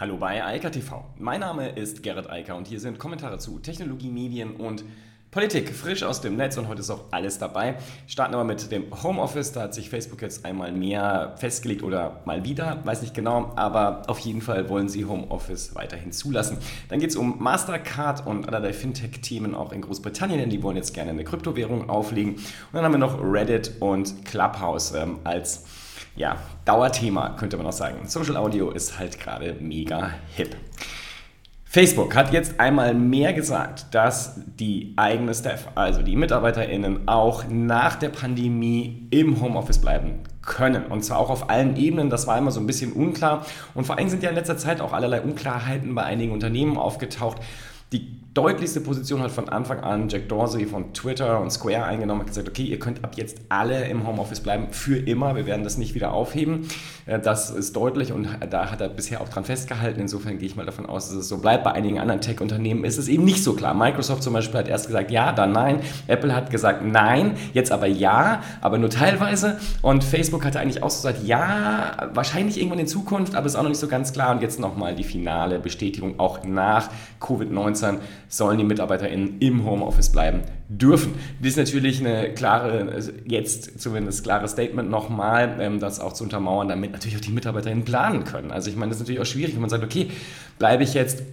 Hallo bei Eika TV. Mein Name ist Gerrit Eiker und hier sind Kommentare zu Technologie, Medien und Politik. Frisch aus dem Netz und heute ist auch alles dabei. Starten wir mit dem Homeoffice. Da hat sich Facebook jetzt einmal mehr festgelegt oder mal wieder, weiß nicht genau, aber auf jeden Fall wollen sie Homeoffice weiterhin zulassen. Dann geht es um Mastercard und allerlei Fintech-Themen auch in Großbritannien, denn die wollen jetzt gerne eine Kryptowährung auflegen. Und dann haben wir noch Reddit und Clubhouse ähm, als ja, Dauerthema, könnte man auch sagen. Social Audio ist halt gerade mega hip. Facebook hat jetzt einmal mehr gesagt, dass die eigene Staff, also die MitarbeiterInnen, auch nach der Pandemie im Homeoffice bleiben können. Und zwar auch auf allen Ebenen. Das war immer so ein bisschen unklar. Und vor allem sind ja in letzter Zeit auch allerlei Unklarheiten bei einigen Unternehmen aufgetaucht. Die deutlichste Position hat von Anfang an Jack Dorsey von Twitter und Square eingenommen, hat gesagt, okay, ihr könnt ab jetzt alle im Homeoffice bleiben, für immer, wir werden das nicht wieder aufheben. Äh, das ist deutlich und da hat er bisher auch dran festgehalten. Insofern gehe ich mal davon aus, dass es so bleibt. Bei einigen anderen Tech-Unternehmen ist es eben nicht so klar. Microsoft zum Beispiel hat erst gesagt ja, dann nein. Apple hat gesagt nein, jetzt aber ja, aber nur teilweise. Und Facebook hatte eigentlich auch so gesagt, ja, wahrscheinlich irgendwann in Zukunft, aber ist auch noch nicht so ganz klar. Und jetzt nochmal die finale Bestätigung, auch nach Covid-19 sollen die MitarbeiterInnen im Homeoffice bleiben dürfen. Das ist natürlich eine klare, jetzt zumindest klare Statement nochmal, ähm, das auch zu untermauern, damit natürlich auch die MitarbeiterInnen planen können. Also ich meine, das ist natürlich auch schwierig, wenn man sagt, okay, bleibe ich jetzt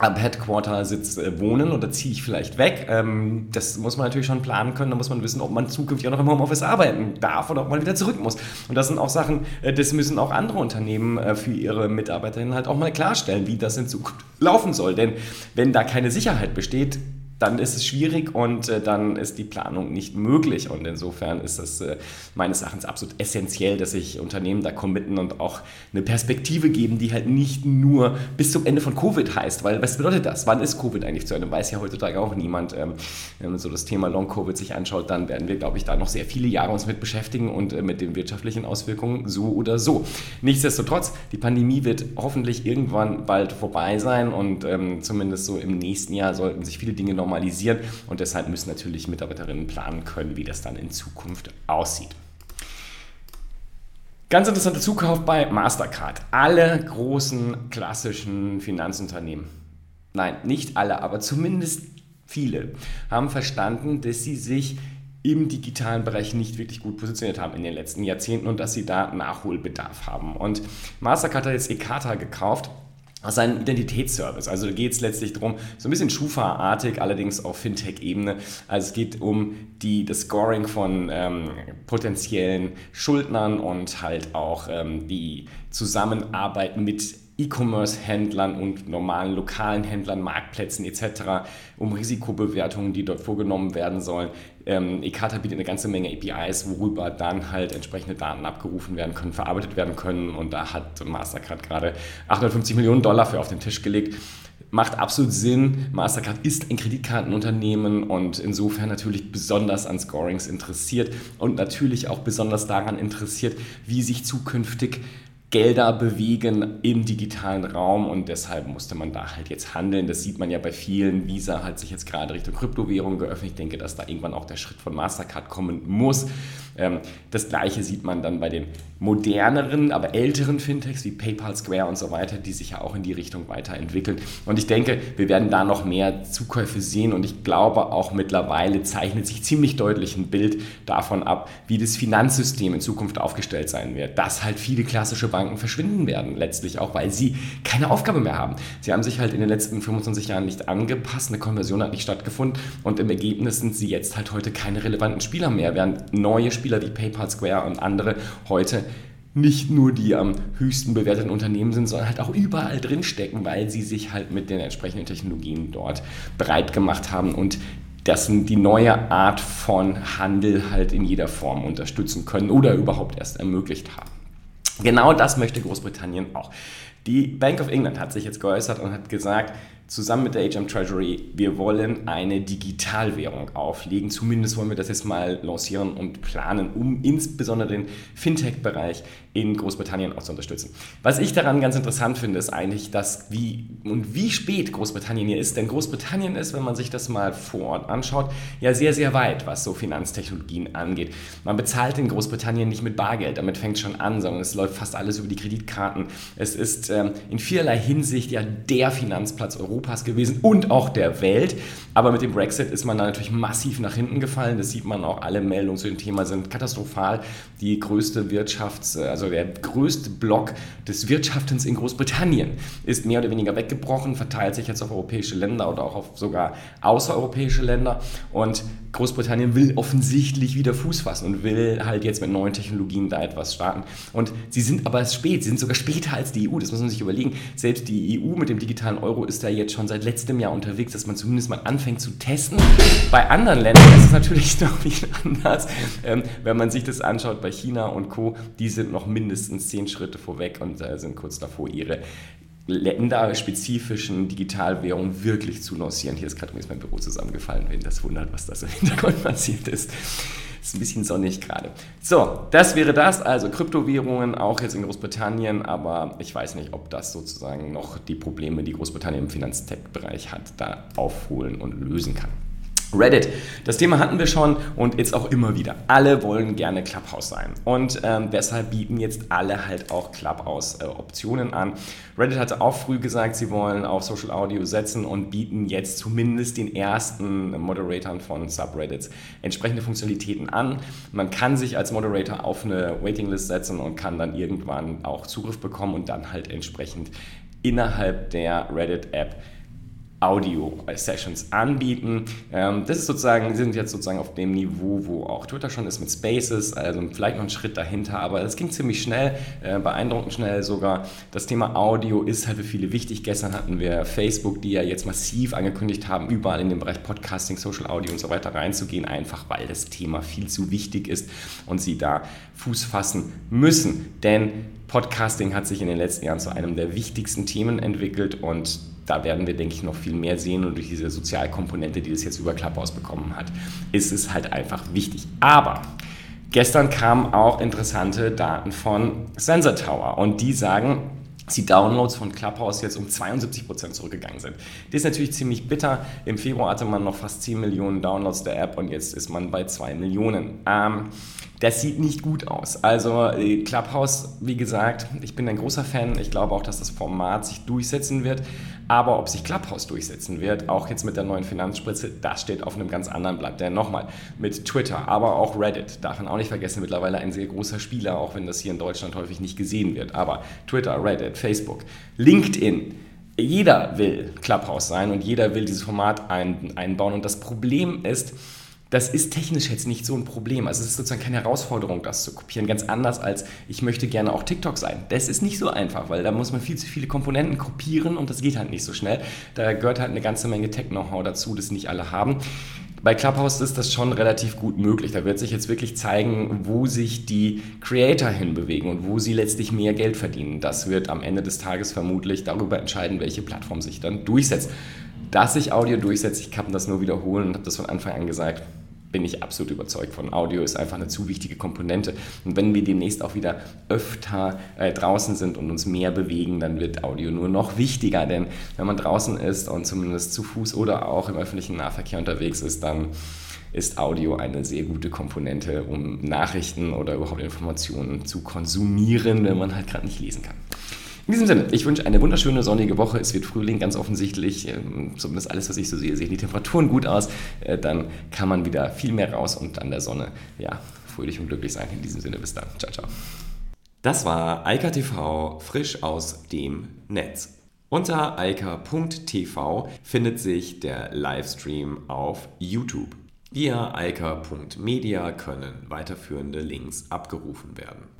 am Headquarter-Sitz äh, wohnen oder ziehe ich vielleicht weg. Ähm, das muss man natürlich schon planen können. Da muss man wissen, ob man zukünftig auch noch im Homeoffice arbeiten darf oder ob man wieder zurück muss. Und das sind auch Sachen, äh, das müssen auch andere Unternehmen äh, für ihre Mitarbeiterinnen halt auch mal klarstellen, wie das in Zukunft laufen soll. Denn wenn da keine Sicherheit besteht, dann ist es schwierig und äh, dann ist die Planung nicht möglich. Und insofern ist es äh, meines Erachtens absolut essentiell, dass sich Unternehmen da committen und auch eine Perspektive geben, die halt nicht nur bis zum Ende von Covid heißt. Weil was bedeutet das? Wann ist Covid eigentlich zu Ende? Weiß ja heutzutage auch niemand. Ähm, wenn man so das Thema Long-Covid sich anschaut, dann werden wir, glaube ich, da noch sehr viele Jahre uns mit beschäftigen und äh, mit den wirtschaftlichen Auswirkungen so oder so. Nichtsdestotrotz, die Pandemie wird hoffentlich irgendwann bald vorbei sein und ähm, zumindest so im nächsten Jahr sollten sich viele Dinge noch normalisieren und deshalb müssen natürlich Mitarbeiterinnen planen können, wie das dann in Zukunft aussieht. Ganz interessanter Zukauf bei Mastercard. Alle großen klassischen Finanzunternehmen, nein, nicht alle, aber zumindest viele, haben verstanden, dass sie sich im digitalen Bereich nicht wirklich gut positioniert haben in den letzten Jahrzehnten und dass sie da Nachholbedarf haben. Und Mastercard hat jetzt Ekata gekauft das ist ein Identitätsservice. Also da geht es letztlich darum, so ein bisschen Schufa-artig, allerdings auf Fintech-Ebene. Also es geht um die, das Scoring von ähm, potenziellen Schuldnern und halt auch ähm, die Zusammenarbeit mit E-Commerce-Händlern und normalen lokalen Händlern, Marktplätzen etc., um Risikobewertungen, die dort vorgenommen werden sollen. Ähm, Ekata bietet eine ganze Menge APIs, worüber dann halt entsprechende Daten abgerufen werden können, verarbeitet werden können und da hat Mastercard gerade 850 Millionen Dollar für auf den Tisch gelegt macht absolut Sinn. Mastercard ist ein Kreditkartenunternehmen und insofern natürlich besonders an Scorings interessiert und natürlich auch besonders daran interessiert, wie sich zukünftig Gelder bewegen im digitalen Raum und deshalb musste man da halt jetzt handeln. Das sieht man ja bei vielen. Visa hat sich jetzt gerade Richtung Kryptowährung geöffnet. Ich denke, dass da irgendwann auch der Schritt von Mastercard kommen muss. Ähm, das gleiche sieht man dann bei den moderneren, aber älteren Fintechs wie PayPal, Square und so weiter, die sich ja auch in die Richtung weiterentwickeln. Und ich denke, wir werden da noch mehr Zukäufe sehen und ich glaube auch mittlerweile zeichnet sich ziemlich deutlich ein Bild davon ab, wie das Finanzsystem in Zukunft aufgestellt sein wird. Dass halt viele klassische Banken verschwinden werden, letztlich auch, weil sie keine Aufgabe mehr haben. Sie haben sich halt in den letzten 25 Jahren nicht angepasst, eine Konversion hat nicht stattgefunden und im Ergebnis sind sie jetzt halt heute keine relevanten Spieler mehr, während neue Spieler wie PayPal, Square und andere heute nicht nur die am höchsten bewerteten Unternehmen sind, sondern halt auch überall drinstecken, weil sie sich halt mit den entsprechenden Technologien dort breit gemacht haben und das die neue Art von Handel halt in jeder Form unterstützen können oder überhaupt erst ermöglicht haben. Genau das möchte Großbritannien auch. Die Bank of England hat sich jetzt geäußert und hat gesagt, zusammen mit der HM Treasury, wir wollen eine Digitalwährung auflegen. Zumindest wollen wir das jetzt mal lancieren und planen, um insbesondere den Fintech-Bereich in Großbritannien auch zu unterstützen. Was ich daran ganz interessant finde, ist eigentlich, dass wie und wie spät Großbritannien hier ist. Denn Großbritannien ist, wenn man sich das mal vor Ort anschaut, ja sehr, sehr weit, was so Finanztechnologien angeht. Man bezahlt in Großbritannien nicht mit Bargeld, damit fängt es schon an, sondern es läuft fast alles über die Kreditkarten. Es ist ist ähm, in vielerlei Hinsicht ja der Finanzplatz Europas gewesen und auch der Welt. Aber mit dem Brexit ist man da natürlich massiv nach hinten gefallen. Das sieht man auch. Alle Meldungen zu dem Thema sind katastrophal. Die größte Wirtschafts-, also der größte Block des Wirtschaftens in Großbritannien ist mehr oder weniger weggebrochen, verteilt sich jetzt auf europäische Länder oder auch auf sogar außereuropäische Länder. Und Großbritannien will offensichtlich wieder Fuß fassen und will halt jetzt mit neuen Technologien da etwas starten. Und sie sind aber spät, sie sind sogar später als die EU, das muss man sich überlegen. Selbst die EU mit dem digitalen Euro ist da jetzt schon seit letztem Jahr unterwegs, dass man zumindest mal anfängt zu testen. Bei anderen Ländern ist es natürlich noch nicht anders. Ähm, wenn man sich das anschaut bei China und Co., die sind noch mindestens zehn Schritte vorweg und äh, sind kurz davor, ihre länderspezifischen Digitalwährungen wirklich zu lancieren. Hier ist gerade übrigens mein Büro zusammengefallen, wenn das wundert, was da so im Hintergrund passiert ist. Ist ein bisschen sonnig gerade. So, das wäre das. Also Kryptowährungen auch jetzt in Großbritannien, aber ich weiß nicht, ob das sozusagen noch die Probleme, die Großbritannien im Finanztech-Bereich hat, da aufholen und lösen kann. Reddit. Das Thema hatten wir schon und jetzt auch immer wieder. Alle wollen gerne Clubhouse sein und ähm, deshalb bieten jetzt alle halt auch Clubhouse-Optionen äh, an. Reddit hatte auch früh gesagt, sie wollen auf Social Audio setzen und bieten jetzt zumindest den ersten Moderatoren von Subreddits entsprechende Funktionalitäten an. Man kann sich als Moderator auf eine Waitinglist setzen und kann dann irgendwann auch Zugriff bekommen und dann halt entsprechend innerhalb der Reddit-App Audio-Sessions anbieten. Ähm, das ist sozusagen, sind jetzt sozusagen auf dem Niveau, wo auch Twitter schon ist mit Spaces, also vielleicht noch einen Schritt dahinter, aber es ging ziemlich schnell, äh, beeindruckend schnell sogar. Das Thema Audio ist halt für viele wichtig. Gestern hatten wir Facebook, die ja jetzt massiv angekündigt haben, überall in den Bereich Podcasting, Social Audio und so weiter reinzugehen, einfach weil das Thema viel zu wichtig ist und sie da Fuß fassen müssen. Denn Podcasting hat sich in den letzten Jahren zu einem der wichtigsten Themen entwickelt und da werden wir, denke ich, noch viel mehr sehen und durch diese Sozialkomponente, die das jetzt über Clubhouse bekommen hat, ist es halt einfach wichtig. Aber gestern kamen auch interessante Daten von Sensor Tower und die sagen, dass die Downloads von Clubhouse jetzt um 72% zurückgegangen sind. Das ist natürlich ziemlich bitter. Im Februar hatte man noch fast 10 Millionen Downloads der App und jetzt ist man bei 2 Millionen. Ähm, das sieht nicht gut aus. Also äh, Clubhouse, wie gesagt, ich bin ein großer Fan. Ich glaube auch, dass das Format sich durchsetzen wird. Aber ob sich Clubhouse durchsetzen wird, auch jetzt mit der neuen Finanzspritze, das steht auf einem ganz anderen Blatt. Denn nochmal, mit Twitter, aber auch Reddit, darf man auch nicht vergessen, mittlerweile ein sehr großer Spieler, auch wenn das hier in Deutschland häufig nicht gesehen wird. Aber Twitter, Reddit, Facebook, LinkedIn, jeder will Clubhouse sein und jeder will dieses Format ein, einbauen. Und das Problem ist, das ist technisch jetzt nicht so ein Problem. Also es ist sozusagen keine Herausforderung, das zu kopieren. Ganz anders als ich möchte gerne auch TikTok sein. Das ist nicht so einfach, weil da muss man viel zu viele Komponenten kopieren und das geht halt nicht so schnell. Da gehört halt eine ganze Menge Tech-Know-how dazu, das nicht alle haben. Bei Clubhouse ist das schon relativ gut möglich. Da wird sich jetzt wirklich zeigen, wo sich die Creator hinbewegen und wo sie letztlich mehr Geld verdienen. Das wird am Ende des Tages vermutlich darüber entscheiden, welche Plattform sich dann durchsetzt. Dass sich Audio durchsetzt, ich kann das nur wiederholen und habe das von Anfang an gesagt bin ich absolut überzeugt von. Audio ist einfach eine zu wichtige Komponente. Und wenn wir demnächst auch wieder öfter äh, draußen sind und uns mehr bewegen, dann wird Audio nur noch wichtiger. Denn wenn man draußen ist und zumindest zu Fuß oder auch im öffentlichen Nahverkehr unterwegs ist, dann ist Audio eine sehr gute Komponente, um Nachrichten oder überhaupt Informationen zu konsumieren, wenn man halt gerade nicht lesen kann. In diesem Sinne, ich wünsche eine wunderschöne sonnige Woche. Es wird Frühling, ganz offensichtlich. Ähm, zumindest alles, was ich so sehe, sehen die Temperaturen gut aus. Äh, dann kann man wieder viel mehr raus und an der Sonne, ja, fröhlich und glücklich sein. In diesem Sinne, bis dann. Ciao, ciao. Das war Eika TV frisch aus dem Netz. Unter eika.tv findet sich der Livestream auf YouTube. Via eika.media können weiterführende Links abgerufen werden.